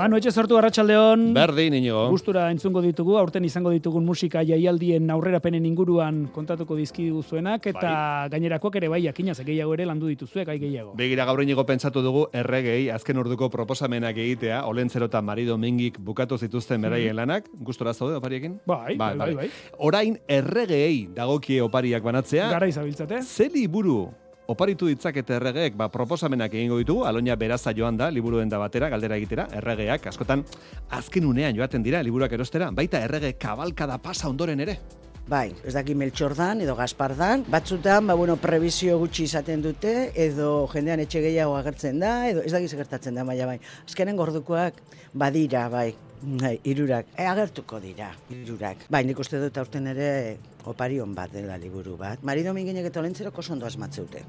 Manu etxe sortu arratsaldeon. Berdin, inigo. Gustura entzungo ditugu, aurten izango ditugun musika jaialdien aurrerapenen inguruan kontatuko dizkigu zuenak, eta gainerakoak ere bai, jakinaz, gehiago ere landu dituzuek, gai gehiago. Begira gaur inigo pentsatu dugu erregei azken urduko proposamenak egitea, Olentzero eta Marido Mingik bukatu zituzten beraien lanak, gustora zaude opariekin? Bai, bai, bai, bai. Orain erregei dagokie opariak banatzea, Gara izabiltzate. ze liburu oparitu ditzakete erregeek, ba, proposamenak egingo ditugu, alonia beraza joan da, liburuen da batera, galdera egitera, erregeak, askotan, azken unean joaten dira, liburuak erostera, baita errege kabalkada pasa ondoren ere. Bai, ez daki Melchor dan edo Gaspar dan. Batzutan, ba, bueno, prebizio gutxi izaten dute, edo jendean etxe gehiago agertzen da, edo ez daki gertatzen da, baina bai. Azkenen gordukoak badira, bai, bai, irurak. E, agertuko dira, irurak. Bai, nik uste dut aurten ere oparion bat dela liburu bat. Mari Dominginek eta Olentzerok oso ondo asmatzeute.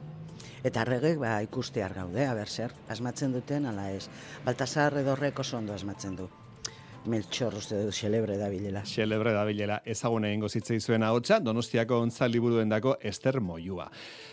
Eta arregek, ba, ikustear gaude, aber zer, asmatzen duten, ala ez. Baltasar edorrek oso ondo asmatzen du. Melchor uste dut xelebre da bilela. Xelebre da bilela, ezagune egingo zitzei zuen ahotsa, Donostiako ontza liburuendako Ester Moiua.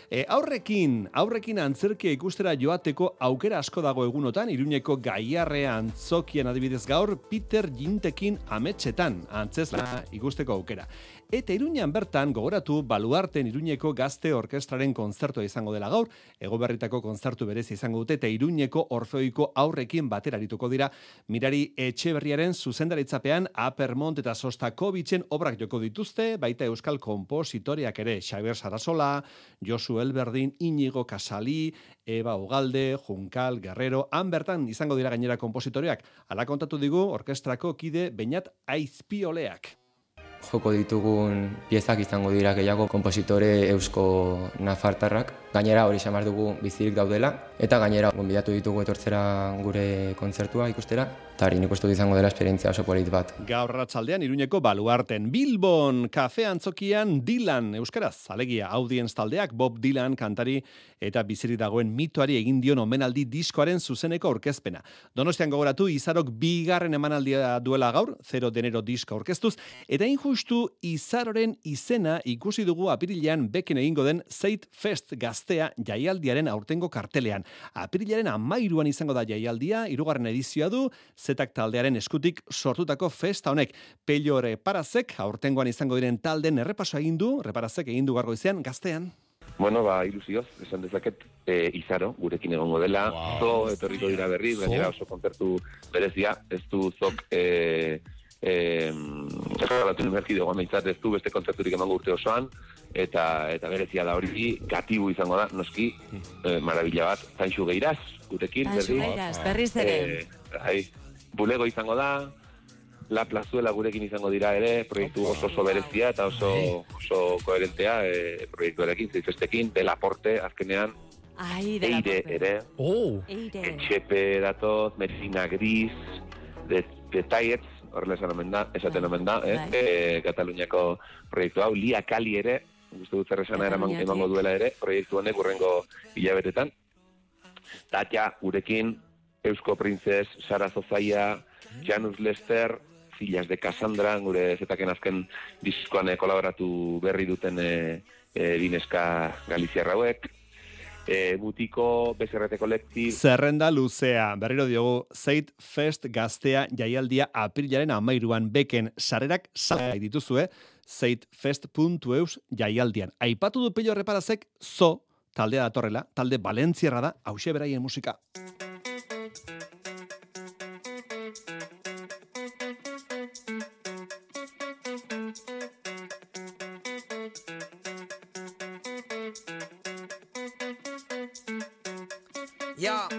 E, aurrekin, aurrekin antzerkia ikustera joateko aukera asko dago egunotan, Iruñeko gaiarrea antzokian adibidez gaur, Peter Jintekin ametxetan, antzesla ikusteko aukera. Eta Iruñan bertan gogoratu baluarten Iruñeko gazte orkestraren konzertua izango dela gaur, egoberritako konzertu berezi izango dute, eta Iruñeko orfeoiko aurrekin batera arituko dira, mirari etxeberriaren zuzendaritzapean Apermont eta Sostakovitzen obrak joko dituzte, baita euskal kompositoriak ere, Xabier Sarasola, Josu Elberdin, Inigo Kasali, Eba Ugalde, Junkal, Guerrero, han bertan izango dira gainera kompositoriak, ala kontatu digu orkestrako kide Beñat Aizpioleak. Joko ditugun piezak izango dira gehiago kompositore eusko nafartarrak. Gainera hori xamar dugu bizirik daudela, eta gainera gonbidatu ditugu etortzera gure kontzertua ikustera, eta hori nik uste izango dela esperientzia oso polit bat. Gaur ratzaldean Iruñeko baluarten Bilbon kafe antzokian Dylan euskaraz alegia audience taldeak Bob Dylan kantari eta biziri dagoen mitoari egin dion omenaldi diskoaren zuzeneko aurkezpena. Donostian gogoratu Izarok bigarren emanaldia duela gaur, 0 denero diska aurkeztuz eta injustu Izaroren izena ikusi dugu apirilean beken egingo den Zeit Fest gaztea jaialdiaren aurtengo kartelean. Apirilaren amairuan izango da jaialdia, irugarren edizioa du, zetak taldearen eskutik sortutako festa honek. Pello reparazek, aurtengoan izango diren talden errepaso egin du, reparazek egin du gargoizean, gaztean. Bueno, ba, ilusioz, esan dezaket, e, izaro, gurekin egongo dela, zo, etorriko dira berri, gainera oso kontzertu berezia, ez du zok, e, e, eskalatu numerki dugu amaitzat, ez du beste kontzerturik emango urte osoan, eta eta berezia da hori, gatibu izango da, noski, e, marabila bat, tainxu geiraz, gurekin, berri. Geiraz, berriz ere. Eh, bai, bulego izango da, La Plazuela gurekin izango dira ere, proiektu oso oso berezia eta oso oso koherentea e, proiektuarekin, zeifestekin, Delaporte, azkenean, Ai, de la Eire ere, Oh! Eire. Etxepe datoz, Medicina Gris, de, Detalles, horrela esan omen da, esaten omen da, eh? Bai. E, Kataluniako proiektu hau, Lia Kali ere, uste dut zer esana emango duela ere, proiektu honek urrengo hilabetetan. Tatja, gurekin, Eusko Printzes, Sara Zozaia, Janus Lester, Filas de Cassandra, gure zetaken azken diskoan eh, kolaboratu berri duten e, e, dineska Galiziarra hauek, e, Butiko, BSRT Collective, Zerrenda luzea, berriro diogu, Zeit Fest gaztea jaialdia aprilaren amairuan beken sarrerak salgai dituzue, zeitfest.eus jaialdian. Aipatu du pello reparazek, zo, taldea datorrela, talde Valentziarra da, hause beraien musika. Ja,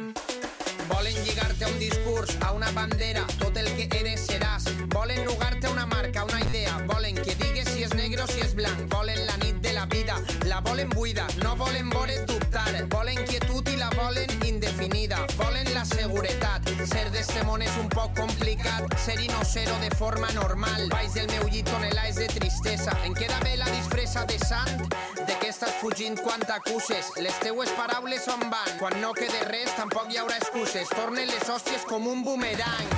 volen lligar-te a un discurs, a una bandera, tot el que eres seràs. Volen lugar-te a una marca, una idea. Volen que digues si és negre o si és blanc. Volen la nit de la vida, la volen buida. No volen vore dubtar. Volen quietud i la volen indefinida. Volen la seguretat. Ser d'este món és un poc complicat. Ser i no ser-ho de forma normal. Baix del meu llit tonelades de tristesa. Em queda bé la disfressa de sant fugint quan t'acuses. Les teues paraules on van. Quan no quede res, tampoc hi haurà excuses. Tornen les hòsties com un boomerang.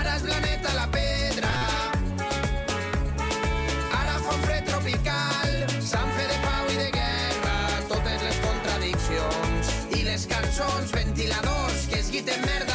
Ara és planeta la pedra. Ara fa un fred tropical. Sant fe de pau i de guerra. Totes les contradiccions. I les cançons, ventiladors, que es guiten merda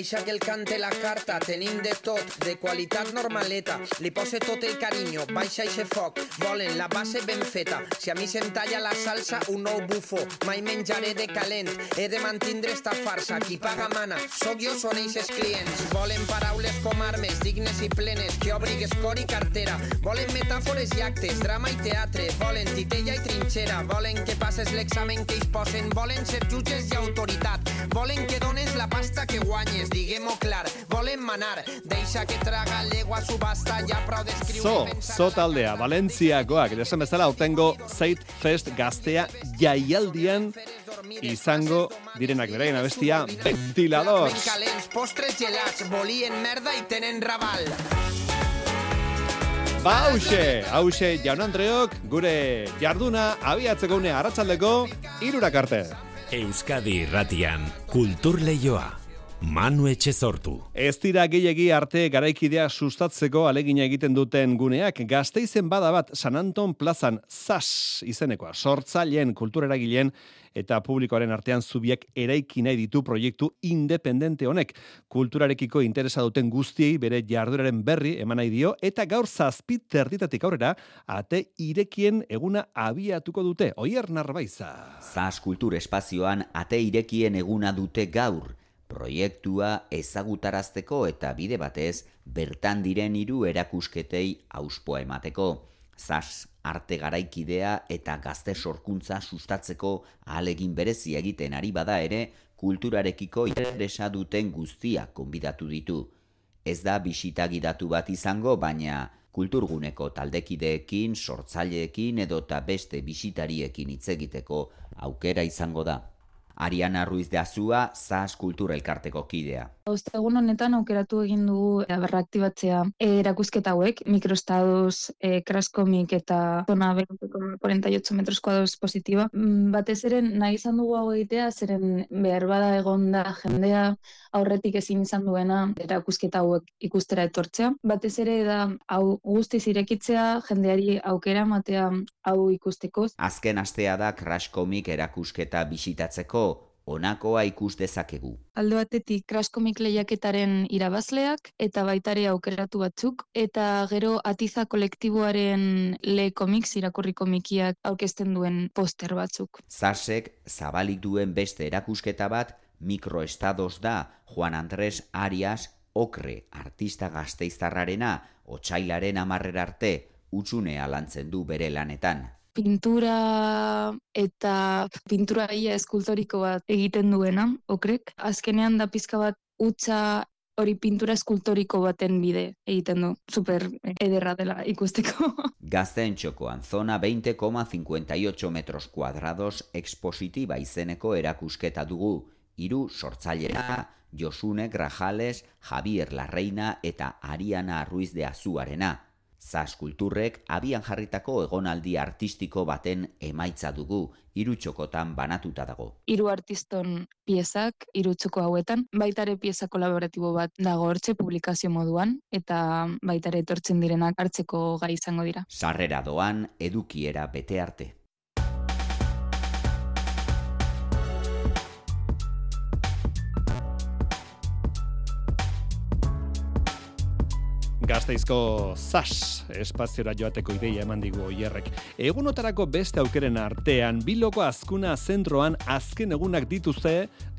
Deixa que el cante la carta, tenim de tot, de qualitat normaleta. Li pose tot el carinyo, baixa eixe foc, volen la base ben feta. Si a mi se'm talla la salsa, un nou bufo, mai menjaré de calent. He de mantindre esta farsa, qui paga mana, sóc jo, són eixes clients. Volen paraules com armes, dignes i plenes, que obrigues cor i cartera. Volen metàfores i actes, drama i teatre. Volen titella i trinxera, volen que passes l'examen que ells posen. Volen ser jutges i autoritat, volen que dones la pasta que guanyes, diguem-ho clar. Volen manar, deixa que traga l'egua subasta, ja prou d'escriure So, so taldea, Valentziakoak, esan bezala, autengo Zeit Fest gaztea jaialdian izango direnak beraien abestia ventiladors. Ben calents, postres gelats, volien merda i tenen raval. Ba, hause, hause, jaun Andreok, gure jarduna abiatzeko une arratsaldeko irurak arte. Euskadi irratian kultur leioa. Manu Etxezortu. Ez dira gehiegi arte garaikidea sustatzeko alegina egiten duten guneak, gazteizen bada bat San Anton plazan zas izenekoa, sortzaileen kultureragileen eta publikoaren artean zubiak eraiki nahi ditu proiektu independente honek. Kulturarekiko interesa duten guztiei bere jarduraren berri eman nahi dio eta gaur zazpit terditatik aurrera ate irekien eguna abiatuko dute. Oier Narbaiza. Zas kultur espazioan ate irekien eguna dute gaur. Proiektua ezagutarazteko eta bide batez bertan diren hiru erakusketei auspoa emateko. Zas arte garaikidea eta gazte sorkuntza sustatzeko ahalegin berezi egiten ari bada ere, kulturarekiko interesa duten guztiak konbidatu ditu. Ez da bisita gidatu bat izango, baina kulturguneko taldekideekin, sortzaileekin edota beste bisitariekin hitz egiteko aukera izango da. Ariana Ruiz de Azua, Zas Kultura Elkarteko kidea. Ostegun honetan aukeratu egin dugu eh, berraktibatzea eh, erakusketa hauek, mikroestados, eh, crash comic eta zona 48 metros kuadros positiba. Mm, Batez ere nahi izan dugu hau egitea, zeren behar bada egonda jendea aurretik ezin izan duena erakusketa hauek ikustera etortzea. Batez ere da hau guztiz irekitzea, jendeari aukera ematea hau ikusteko. Azken astea da Crash Comic erakusketa bisitatzeko honakoa ikus dezakegu. Alde batetik Crash Comic lehiaketaren irabazleak eta baitare aukeratu batzuk eta gero Atiza kolektiboaren le comics irakurri komikiak aurkezten duen poster batzuk. Zasek zabalik duen beste erakusketa bat mikroestados da Juan Andrés Arias Okre artista gazteiztarrarena otsailaren amarrera arte utxunea lantzen du bere lanetan. Pintura eta pintura ia eskultoriko bat egiten duena, okrek. Azkenean da pizka bat utza hori pintura eskultoriko baten bide egiten du. Super ederra dela ikusteko. Gazteen txokoan zona 20,58 metros kuadrados expositiva izeneko erakusketa dugu, hiru sortzailera, Josune Grajales, Javier Larreina eta Ariana Ruiz de Azuarena. Zas kulturrek abian jarritako egonaldi artistiko baten emaitza dugu, hiru txokotan banatuta dago. hiru artiston piezak, hiru txoko hauetan, baitare pieza kolaboratibo bat dago hortxe publikazio moduan, eta baitare etortzen direnak hartzeko gai izango dira. Sarrera doan edukiera bete arte. Gazteizko zas espaziora joateko ideia eman digu oierrek. Egunotarako beste aukeren artean, biloko azkuna zentroan azken egunak dituzte,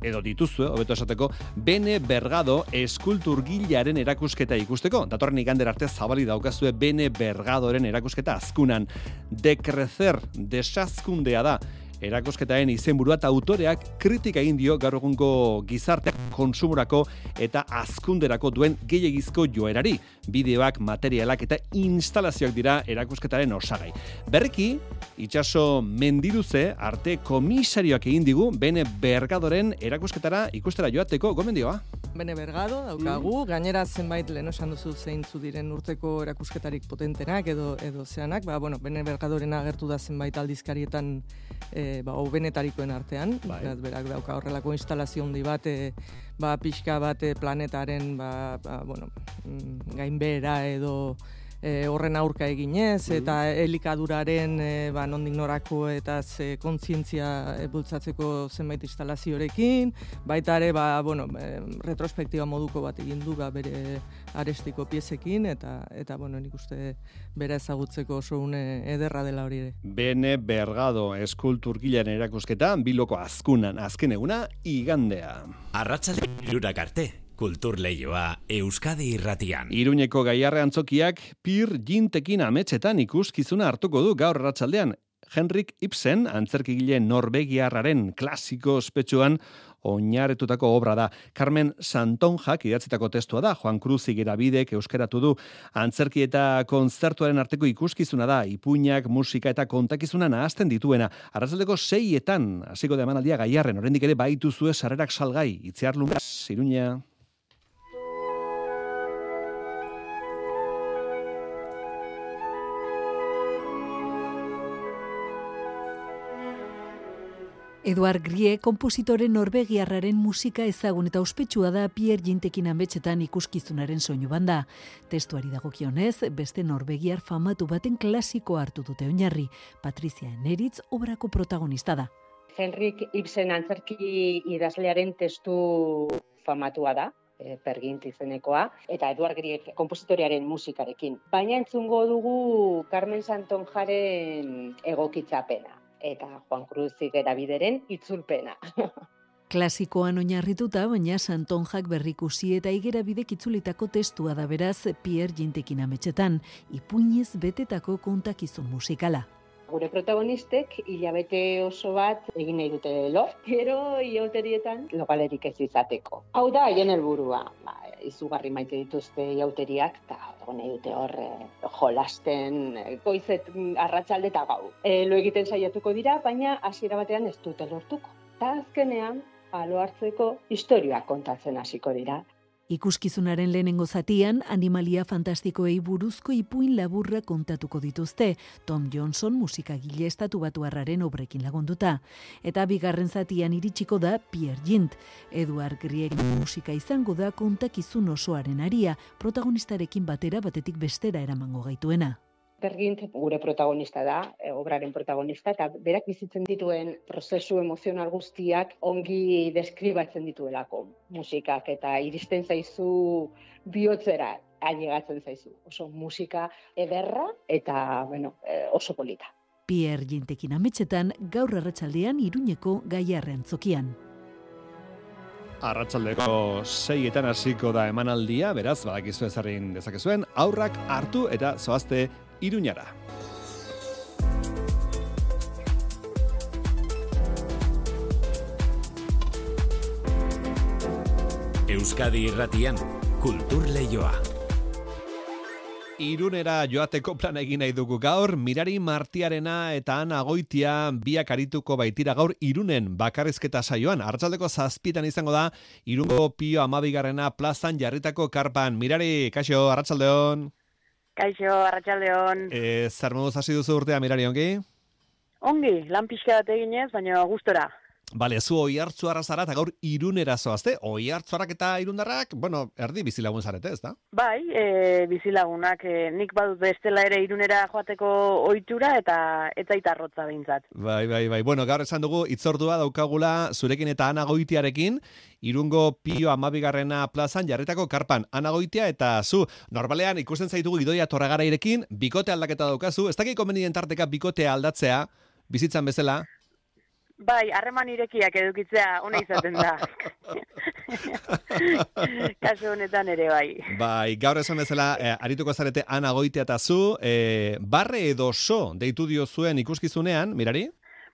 edo dituzue, hobeto esateko, Bene Bergado eskulturgilaren erakusketa ikusteko. Datorren igander arte zabali daukazue Bene Bergadoren erakusketa azkunan. Dekrezer, desazkundea da, erakusketaren izenburua eta autoreak kritika egin dio gaur egungo gizarteak konsumorako eta azkunderako duen gehiagizko joerari. Bideoak, materialak eta instalazioak dira erakusketaren osagai. Berriki, itxaso mendiruze arte komisarioak egin digu bene bergadoren erakusketara ikustera joateko gomendioa. Bene bergado, daukagu, gainera zenbait lehen esan duzu zeintzu diren urteko erakusketarik potentenak edo edo zeanak, ba, bueno, bene bergadoren agertu da zenbait aldizkarietan e, ba, benetarikoen artean, bai. berak dauka horrelako instalazio handi bat, e, ba, pixka bat e, planetaren ba, ba, bueno, mm, gainbera edo e, horren aurka eginez, mm. eta elikaduraren e, ba, nondik norako eta ze kontzientzia e, bultzatzeko zenbait instalaziorekin, baita ere, ba, bueno, e, retrospektiba moduko bat egin du ba, bere arestiko piezekin, eta, eta bueno, nik uste bere ezagutzeko oso une ederra dela hori ere. Bene Bergado eskulturgilaren erakusketa, biloko azkunan azken eguna, igandea. Arratxalde, irurak arte, Kultur leioa Euskadi irratian. Iruñeko gaiarre antzokiak pir jintekin ametxetan ikuskizuna hartuko du gaur ratxaldean. Henrik Ibsen, antzerkigile norbegiarraren klasiko ospetsuan, oinarretutako obra da. Carmen Santonjak idatzitako testua da, Juan Cruz Igerabidek euskeratu du. Antzerki eta konzertuaren arteko ikuskizuna da, ipuinak, musika eta kontakizuna nahazten dituena. Arrazaldeko seietan, hasiko da emanaldia gaiarren, oraindik ere baitu zue sarrerak salgai, itziar lumbaz, iruña. Eduard Grie, kompositore norbegiarraren musika ezagun eta ospetsua da Pierre Gintekin ametxetan ikuskizunaren soinu banda. Testuari dagokionez, beste norbegiar famatu baten klasiko hartu dute oinarri. Patricia Neritz obrako protagonista da. Henrik Ibsen antzerki idazlearen testu famatua da, e, pergint izenekoa, eta Eduard Grieg kompositorearen musikarekin. Baina entzungo dugu Carmen Santonjaren egokitzapena eta Juan Cruz bideren itzulpena. Klasikoan oinarrituta, baina Santonjak berrikusi eta bidek itzulitako testua da beraz Pierre Gintekin ametxetan, ipuinez betetako kontakizun musikala. Gure protagonistek hilabete oso bat egin nahi dute lo, gero iauterietan logalerik ez izateko. Hau da, haien helburua, ba, izugarri maite dituzte jauteriak, eta nahi dute hor eh, jolasten, eh, goizet mm, arratsalde eta gau. E, lo egiten saiatuko dira, baina hasiera batean ez dute lortuko. Eta azkenean, alo hartzeko historia kontatzen hasiko dira. Ikuskizunaren lehenengo zatian, animalia fantastikoei buruzko ipuin laburra kontatuko dituzte, Tom Johnson musikagile estatu batu harraren obrekin lagunduta. Eta bigarren zatian iritsiko da Pierre Gint, Eduard Grieg musika izango da kontakizun osoaren aria, protagonistarekin batera batetik bestera eramango gaituena. Bergint gure protagonista da, e, obraren protagonista, eta berak bizitzen dituen prozesu emozional guztiak ongi deskribatzen dituelako musikak, eta iristen zaizu bihotzera ailegatzen zaizu. Oso musika ederra eta bueno, e, oso polita. Pierre Gintekin ametxetan gaur arratsaldean iruñeko gaiarren zokian. Arratsaldeko seietan hasiko da emanaldia, beraz, badakizu ezarrin dezakezuen, aurrak hartu eta zoazte Iruñara. Euskadi Irratian, Kultur Leioa. Irunera joateko plan egin nahi dugu gaur, Mirari Martiarena eta Ana Goitia biak arituko baitira gaur Irunen bakarrizketa saioan. Arratsaldeko zazpitan izango da, Irungo Pio Amabigarrena plazan jarritako karpan. Mirari, kaixo, arratsaldeon. Kaixo, arratsaldeon. Eh, zer moduz hasi duzu urtea mirari ongi? Ongi, lan pixka bat eginez, baina gustora. Bale, zu oi hartzu arrazara eta gaur irunera zoazte? Oi hartzuarak eta irundarrak, bueno, erdi bizilagun zarete, ez da? Bai, e, bizilagunak, e, nik badut bestela ere irunera joateko ohitura eta eta itarrotza behintzat. Bai, bai, bai. Bueno, gaur esan dugu, itzordua daukagula zurekin eta anagoitiarekin, irungo pio amabigarrena plazan jarritako karpan anagoitia eta zu, normalean ikusten zaitugu idoia torragara irekin, bikote aldaketa daukazu, ez dakik konbenien tarteka bikote aldatzea, bizitzan bezala, Bai, harreman irekiak edukitzea ona izaten da. Kaso honetan ere bai. Bai, gaur esan bezala, eh, arituko zarete ana goitea eta zu, eh, barre edo so deitu dio zuen ikuskizunean, mirari?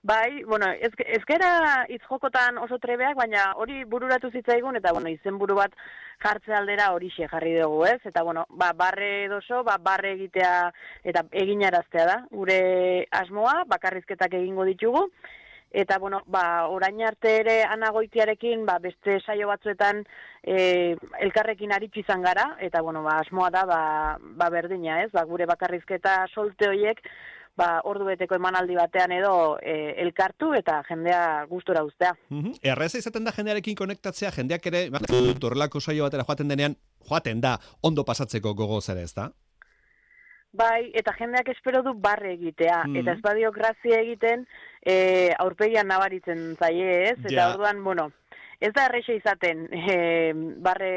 Bai, bueno, ez, ez gera jokotan oso trebeak, baina hori bururatu zitzaigun, eta bueno, izen buru bat jartze aldera hori jarri dugu, ez? Eta bueno, ba, barre doso, ba, barre egitea eta eginaraztea da. Gure asmoa, bakarrizketak egingo ditugu, eta bueno, ba, orain arte ere anagoitiarekin, ba, beste saio batzuetan e, elkarrekin aritsi izan gara, eta bueno, ba, asmoa da, ba, ba berdina, ez? Ba, gure bakarrizketa solte hoiek, ba, ordu beteko emanaldi batean edo e, elkartu eta jendea gustora uztea. Mm -hmm. Erreza izaten da jendearekin konektatzea, jendeak ere, torrelako saio batera joaten denean, joaten da, ondo pasatzeko gogo zera ez da? Bai, eta jendeak espero du barre egitea, mm -hmm. eta ez badio grazia egiten, e, aurpegian nabaritzen zaie ez, eta ja. orduan, bueno, Ez da erreixe izaten e, barre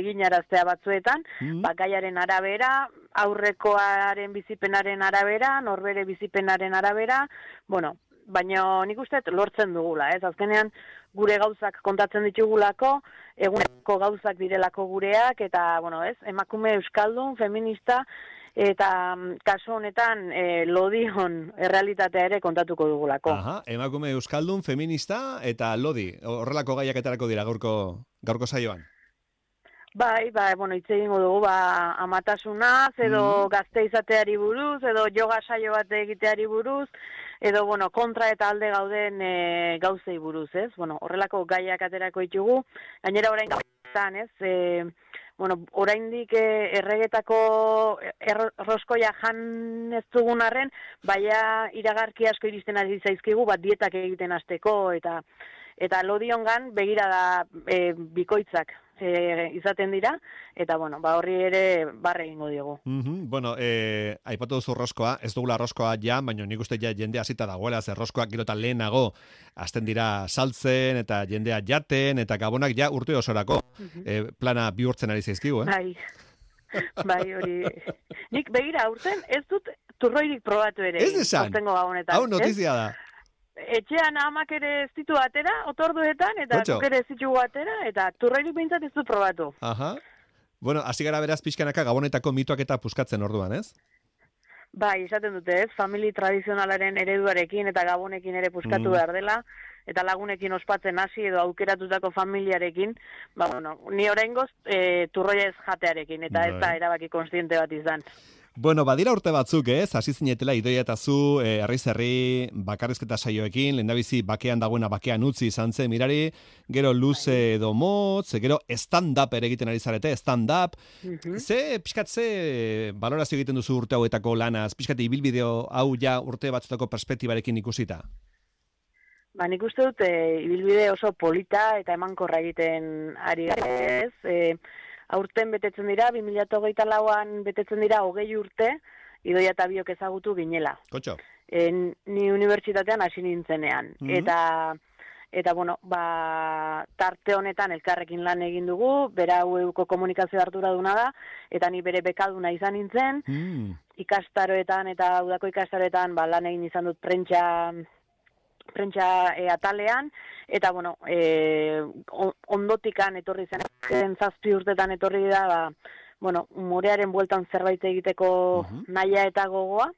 eginaraztea batzuetan, mm bakaiaren arabera, aurrekoaren bizipenaren arabera, norbere bizipenaren arabera, bueno, baina nik uste lortzen dugula, ez? Azkenean gure gauzak kontatzen ditugulako, eguneko gauzak direlako gureak, eta, bueno, ez? Emakume euskaldun, feminista, eta mm, kasu honetan e, lodion errealitatea ere kontatuko dugulako. Aha, emakume euskaldun, feminista, eta lodi, horrelako gaiak etarako dira gaurko, gaurko saioan. Bai, bai, bueno, hitz egingo dugu, ba, amatasunaz, edo mm. gazte izateari buruz, edo yoga saio bat egiteari buruz, edo, bueno, kontra eta alde gauden e, gauzei buruz, ez? Bueno, horrelako gaiak aterako ditugu, gainera orain gauzetan, ez? E, bueno, oraindik e, erregetako erroskoia jan ez dugun arren, baina iragarki asko iristen ari zaizkigu, bat dietak egiten hasteko eta eta lodiongan begira da e, bikoitzak e, izaten dira, eta bueno, ba horri ere barre egingo diegu. Mm -hmm. Bueno, e, aipatu duzu roskoa, ez dugula roskoa ja, baina nik uste ja jende hasita dagoela, zer roskoak gero eta lehenago, azten dira saltzen, eta jendea jaten, eta gabonak ja urte osorako mm plana bihurtzen ari zaizkigu, eh? Bai, bai hori. Nik begira, urten ez dut turroirik probatu ere. Ez desan? Hau notizia da etxean amak ere ez ditu atera, otorduetan, eta ere ez ditu atera, eta turreirik behintzat ez du probatu. Aha. Bueno, hasi gara beraz pixkanaka gabonetako mituak eta puskatzen orduan, ez? Bai, esaten dute, ez? Famili tradizionalaren ereduarekin eta gabonekin ere puskatu mm. behar dela, eta lagunekin ospatzen hasi edo aukeratutako familiarekin, ba, bueno, ni oraingoz e, turroia ez jatearekin, eta ez da bai. erabaki konstiente bat izan. Bueno, badira urte batzuk, ez? Hasi zinetela idoia eta zu, eh, herri bakarrizketa saioekin, lehendabizi bakean dagoena bakean utzi izan zen, mirari, gero luze edo motz, gero stand-up ere egiten ari zarete, stand-up. Mm Ze, pixkat, ze balorazio egiten duzu urte hauetako lanaz, pixkat, ibilbideo hau ja urte batzutako perspektibarekin ikusita? Ba, nik uste dut, e, ibilbide oso polita eta emankorra egiten ari ez, e, aurten betetzen dira, 2008 lauan betetzen dira hogei urte, idoia eta biok ezagutu ginela. Kotxo. En, ni unibertsitatean hasi nintzenean. Mm Eta, eta bueno, ba, tarte honetan elkarrekin lan egin dugu, bera ueuko komunikazio hartura duna da, eta ni bere bekaduna izan nintzen, mm. ikastaroetan eta udako ikastaroetan ba, lan egin izan dut prentsa prentsa e, atalean, eta, bueno, e, ondotikan etorri zen, zazpi urtetan etorri da, ba, bueno, morearen bueltan zerbait egiteko uh naia eta gogoa,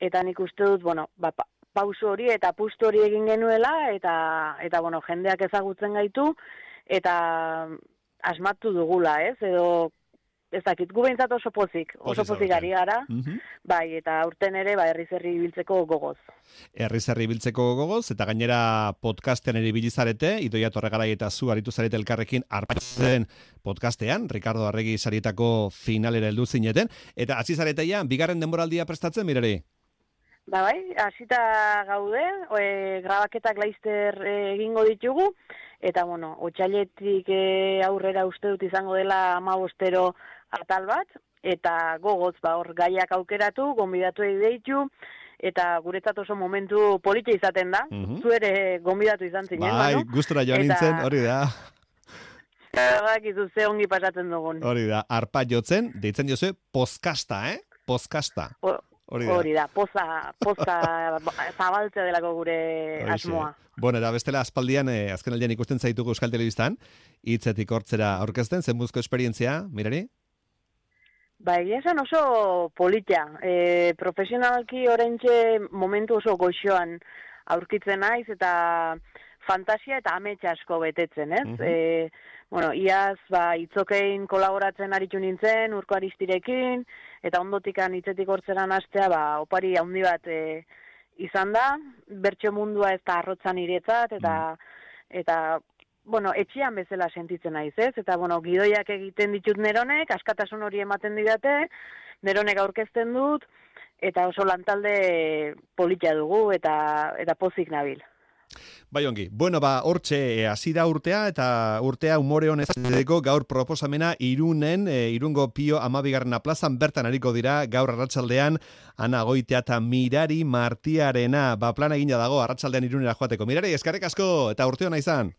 eta nik uste dut, bueno, ba, pauso hori eta pustu hori egin genuela, eta, eta bueno, jendeak ezagutzen gaitu, eta asmatu dugula, ez, edo ez dakit, gu behintzat oso pozik, oso pozik ari gara, mhm. bai, eta aurten ere, ba, herri zerri biltzeko gogoz. Herri zerri biltzeko gogoz, eta gainera podcasten eri bilizarete, idoia torregarai eta zu aritu zarete elkarrekin arpatzen podcastean, Ricardo Arregi sarietako finalera heldu zineten, eta hasi zareteia, bigarren denboraldia prestatzen, mirari? Ba bai, hasita gaude, e, grabaketak laizter e, egingo ditugu, eta bueno, otxailetik e, aurrera uste dut izango dela ama bostero atal bat, eta gogoz ba hor gaiak aukeratu, gonbidatu deitu, eta guretzat oso momentu politia izaten da, mm -hmm. zu ere gonbidatu izan zinen, bai, no? gustura joan nintzen, hori da. Eta izu ze ongi pasatzen dugun. Hori da, arpa jotzen, deitzen jozu, poskasta, eh? Poskasta. Hori da. Hori da, poza, poza zabaltzea delako gure asmoa. Bueno, eta bestela aspaldian, eh, azken aldean ikusten zaituko Euskal Telebistan, hitzetik hortzera aurkezten, zen buzko esperientzia, mirari? Ba, egia esan oso politia. E, profesionalki orentxe momentu oso goxoan aurkitzen naiz eta fantasia eta ametsa asko betetzen, ez? Mhm. E, bueno, iaz, ba, itzokein kolaboratzen aritu nintzen, urko aristirekin, eta ondotikan hitzetik hortzeran astea, ba, opari handi bat e, izan da, bertso mundua ez da arrotzan iretzat, eta, eta bueno, etxean bezala sentitzen naiz, ez? Eta, bueno, gidoiak egiten ditut neronek, askatasun hori ematen didate, neronek aurkezten dut, eta oso lantalde polita dugu, eta, eta pozik nabil. Bai ongi, bueno ba, hortxe e, hasi da urtea eta urtea umore honez gaur proposamena irunen, e, irungo pio amabigarrena plazan bertan hariko dira gaur arratsaldean ana goitea eta mirari martiarena, ba plan egina dago arratsaldean irunera joateko. Mirari, eskarrik asko eta urte hona izan.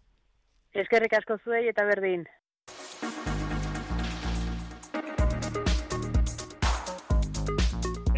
Eskerrik asko zuei eta berdin.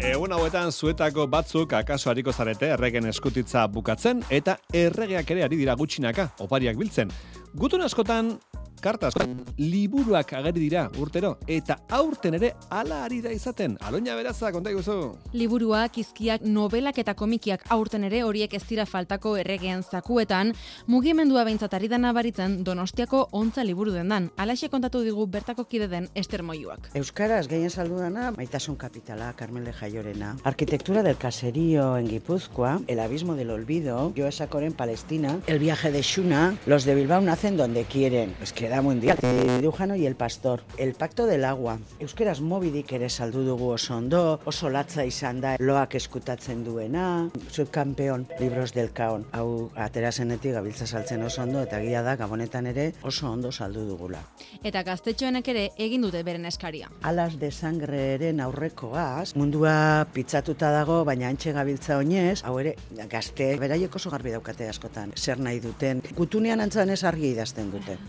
Egun hauetan zuetako batzuk akaso hariko zarete erregen eskutitza bukatzen eta erregeak ere ari dira gutxinaka opariak biltzen. Gutun askotan karta askotan liburuak ageri dira urtero eta aurten ere hala ari da izaten. Aloina beraza konta iguzu. Liburuak, izkiak, novelak eta komikiak aurten ere horiek ez dira faltako erregean zakuetan, mugimendua behintzat ari da nabaritzen Donostiako ontza liburu dendan. Alaxe kontatu digu bertako kide den Ester Moiuak. Euskaraz gehien saldu dana, Maitasun Kapitala, Carmen de Jaiorena. Arquitectura del caserío en Guipúzcoa, El abismo del olvido, Joe Sacor en Palestina, El viaje de Shuna, Los de Bilbao nacen donde quieren, Es que da mundial, Dibujano y el pastor, El pacto del agua. Euskeraz mobidik ere saldu dugu oso ondo, oso latza izan da, loak eskutatzen duena, subkampeon, libros del kaon. Hau, atera zenetik gabiltza saltzen oso ondo, eta gila da, gabonetan ere oso ondo saldu dugula. Eta gaztetxoenek ere egin dute beren eskaria. Alas de sangreren aurrekoaz, mundua pitzatuta dago, baina antxe gabiltza oinez, hau ere, gazte, beraiek oso garbi daukate askotan, zer nahi duten. Gutunean antzanez argi idazten dute.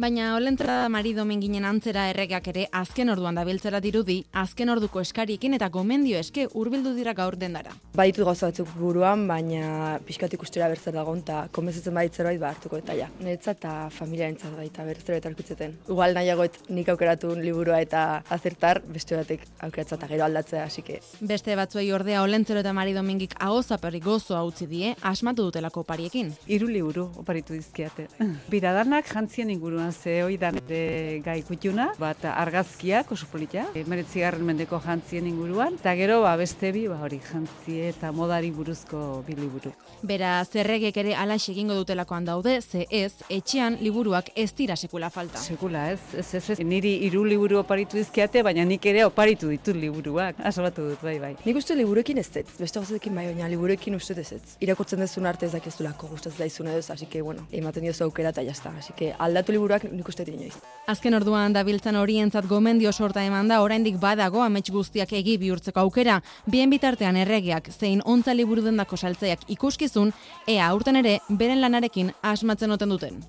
Baina olentzera mari domenginen antzera erregeak ere azken orduan dabiltzera dirudi, azken orduko eskariekin eta gomendio eske hurbildu dira gaur dendara. Baditu gauza batzuk buruan, baina pixkat ikustera berzer dagoen eta konbenzitzen badit zerbait ba hartuko eta ja. Niretzat eta familiarentzat baita berez zerbait aurkitzeten. Igual nahiagoet nik aukeratu liburua eta azertar beste batek aukeratza eta gero aldatzea, así que Beste batzuei ordea olentzero eta mari domengik agozaperi gozoa utzi die, asmatu dutelako pariekin. Hiru liburu oparitu dizkiate. Biradanak jantzien inguruan ze hoi da nire gai kutxuna, bat argazkiak oso polita, emeretzigarren mendeko jantzien inguruan, eta gero ba, beste bi, ba, hori jantzie eta modari buruzko bi liburu. Bera, zerregek ere alax egingo dutelakoan daude, ze ez, etxean liburuak ez dira sekula falta. Sekula, ez, ez, ez, ez. Niri hiru liburu oparitu dizkiate, baina nik ere oparitu ditut liburuak. Asmatu dut, bai, bai. Nik uste liburuekin ez dut, beste gauzatekin bai, baina liburuekin uste ez ez. Irakurtzen dezun arte ez dakizulako gustatzen daizun edo, así que bueno, ematen diozu aukera eta jazta. Así que aldatu liburuak nik uste inoiz. Azken orduan dabiltzan horientzat gomendio sorta eman da oraindik badago amets guztiak egi bihurtzeko aukera, bien bitartean erregeak zein ontza liburu dendako saltzaiak ikuskizun, ea aurten ere beren lanarekin asmatzen oten duten.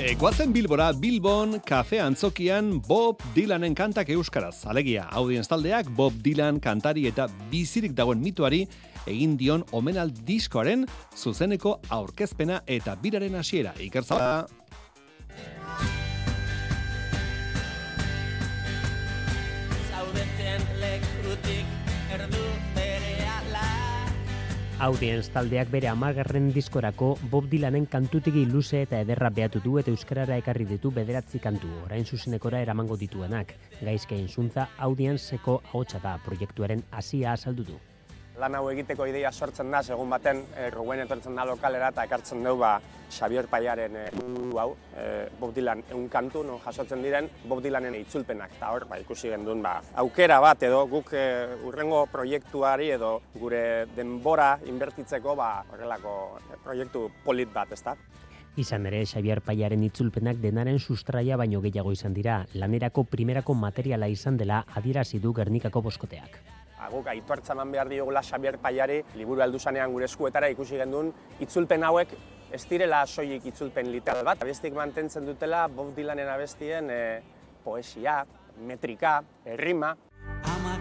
E, guazen Bilbora, Bilbon, kafe antzokian Bob Dylanen kantak euskaraz. Alegia, audienz taldeak Bob Dylan kantari eta bizirik dagoen mituari egin dion omenal diskoaren zuzeneko aurkezpena eta biraren hasiera. Ikertza Zaudeten lekutik erdu berehala Audience taldeak bere amargarren diskorako Bob Dylanen kantutegi luze eta ederra behatu du eta euskarara ekarri ditu bederatzi kantu, orain zuzenekora eramango dituenak. Gaizkein zuntza audienzeko ahotsa da proiektuaren hasia azaldu du. Lan hau egiteko ideia sortzen da, segun baten e, Rubén etortzen da lokalera eta ekartzen dugu ba, Xavier Paiaren e, hau, e, Bob Dylan egun kantu, no, jasotzen diren Bob Dylanen itzulpenak. Eta hor, ba, ikusi gendun, ba, aukera bat edo guk e, urrengo proiektuari edo gure denbora inbertitzeko ba, horrelako proiektu polit bat, ezta? Izan ere, Xavier Paiaren itzulpenak denaren sustraia baino gehiago izan dira, lanerako primerako materiala izan dela adierazi du Gernikako boskoteak. Guk aitortza eman behar diogula Xavier Paiari liburu zanean gure eskuetara ikusi gendun itzulpen hauek ez direla soilik itzulpen literal bat. Abestik mantentzen dutela Bob Dylanen abestien e, poesia, metrika, errima. Ama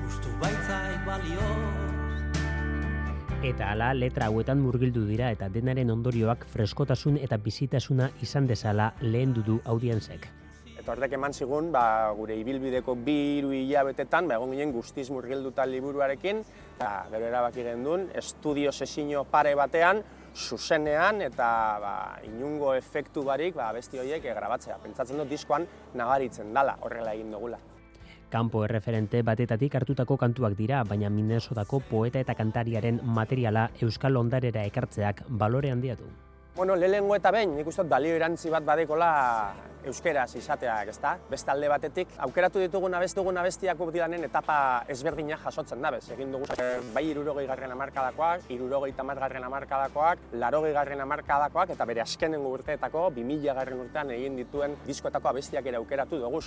Gustu baitzait balioz Eta hala letra hauetan murgildu dira eta denaren ondorioak freskotasun eta bizitasuna izan dezala lehen dudu audientzek. Eta horrek eman zigun, ba, gure ibilbideko bi hiru hilabetetan, ba, egon ginen guztiz murgilduta liburuarekin, eta gero erabaki gendun, estudio sesino pare batean, zuzenean eta ba, inungo efektu barik ba, besti horiek eh, grabatzea. Pentsatzen dut diskoan nagaritzen dala horrela egin dugula. Kanpo erreferente batetatik hartutako kantuak dira, baina Minnesotako poeta eta kantariaren materiala Euskal Ondarera ekartzeak balore handia du. Bueno, lehenengo eta behin, nik uste balio erantzi bat badekola euskeraz izateak, ezta? Beste alde batetik, aukeratu ditugun abesti dugun abestiak dilanen etapa ezberdina jasotzen da, bez. Egin dugu eh, bai irurogei garren amarkadakoak, irurogei tamargarren amarkadakoak, larogei garren amarkadakoak, eta bere askenengo urteetako, 2000 garren urtean egin dituen diskoetako abestiak ere aukeratu dugu.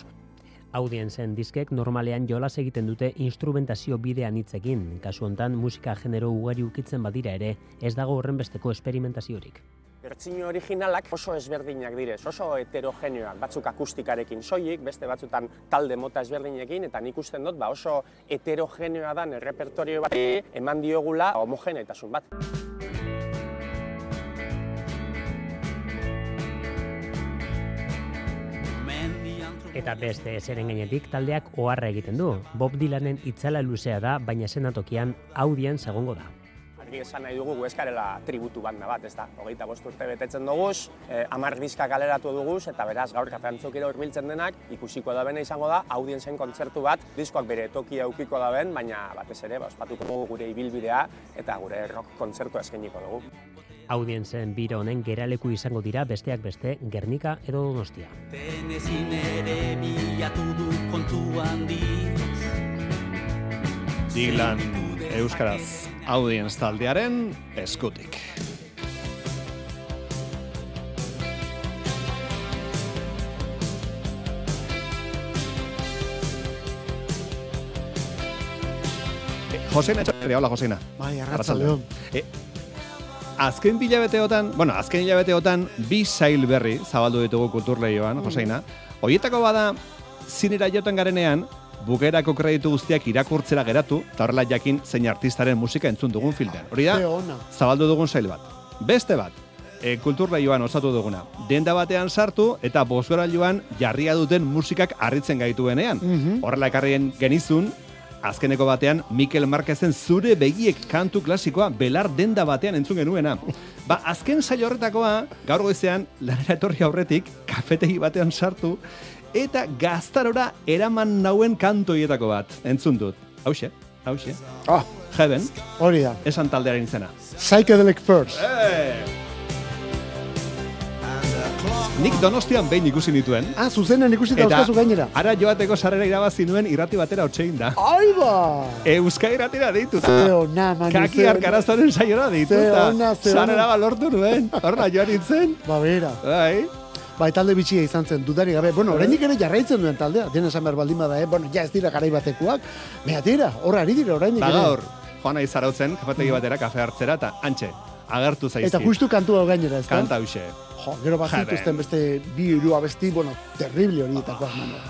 Audienzen diskek normalean jolas egiten dute instrumentazio bidean hitzekin. Kasu hontan musika genero ugari ukitzen badira ere, ez dago horren besteko esperimentaziorik. Bertsino originalak oso ezberdinak direz, oso heterogeneoak, batzuk akustikarekin soilik, beste batzutan talde mota ezberdinekin, eta nik usten dut ba oso heterogeneoa dan errepertorio bat eman diogula homogeneitasun bat. Eta beste zeren gainetik taldeak oharra egiten du. Bob Dylanen itzala luzea da, baina senatokian audien segongo da. Argi esan nahi dugu eskarela tributu banda bat, ez da. Hogeita bost urte betetzen duguz, eh, amar diska kaleratu duguz, eta beraz gaur kafeantzokira urbiltzen denak, ikusiko da bena izango da, audienzen kontzertu bat, diskoak bere tokia ukiko da ben, baina batez ere, ba, ospatuko dugu gure ibilbidea, eta gure rock kontzertu eskainiko dugu. Audienzen biro honen geraleku izango dira besteak beste Gernika edo Donostia. Tenezin ere bilatu du kontu handiz. Dylan Euskaraz Audience taldearen eskutik. Josena Etxaberria, hola Josena. Bai, arratsaldeon. E, azken bilabeteotan, bueno, azken hilabeteotan bi sail berri zabaldu ditugu kulturleioan, Mm. Joseina. Hoietako bada, zinera joten garenean, bukerako kreditu guztiak irakurtzera geratu, eta horrela jakin zein artistaren musika entzun dugun fildean. Hori da, zabaldu dugun sail bat. Beste bat, e, kulturleioan osatu duguna. Denda batean sartu eta bosgorailuan jarria duten musikak harritzen gaituenean. Mhm. Horrela ekarrien genizun, azkeneko batean Mikel Marquezen zure begiek kantu klasikoa belar denda batean entzun genuena. Ba, azken saio horretakoa, gaur goizean, lanera etorri aurretik, kafetegi batean sartu, eta gaztarora eraman nauen kantoietako bat, entzun dut. Hauxe, hauxe. Ah, Heaven. Hori da. Esan taldearen izena. Psychedelic First. Eh! Nik donostian behin ikusi nituen. Ah, zuzenean ikusi dauzkazu gainera. ara joateko sarrera irabazi nuen irrati batera otxein da. Aiba! Euska irratira dituta. Ze ona, manu, Kaki arkarazaren saiora Ze dituta. ona, ze ona. Sarrera balortu nuen. Horra joan nintzen. Ba, bera. Bai. Bai, talde bitxia izan zen, dudari gabe. Bueno, oraindik ere jarraitzen duen taldea. Dena esan behar baldin bada, eh? Bueno, ja ez dira garai batekuak. Mea tira, horra ari dira oraindik Ba ere. gaur, joan nahi zarautzen, kafetegi batera, kafe hartzera, eta antxe, agertu zaizkit. Eta justu kantu hau gainera, ez da? Kanta hause. Jo, gero bazituzten beste bi hiru abesti, bueno, terrible horietakoak, mano.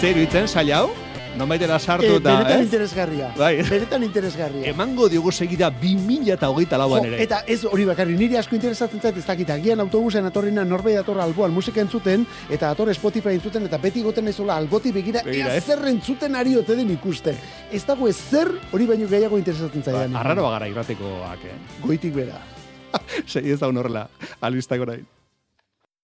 Zer iruditzen, sail hau? Nomaitera sartu Eh, eta, benetan ez? interesgarria. Bai. Benetan interesgarria. Emango diogu segida 2000 eta hogeita lauan ere. eta ez hori bakarri, niri asko interesatzen zait ez dakit, agian autobusen atorrina norbait dator alboan musika entzuten, eta dator Spotify entzuten, eta beti goten ezola alboti begira, Begira, ez? zer entzuten ari ote den ikusten. Ez dago ez zer hori baino gehiago interesatzen zaidan. Arraro bagara irratikoak, eh? Goitik bera. Sei ez da horrela, albistako nahi.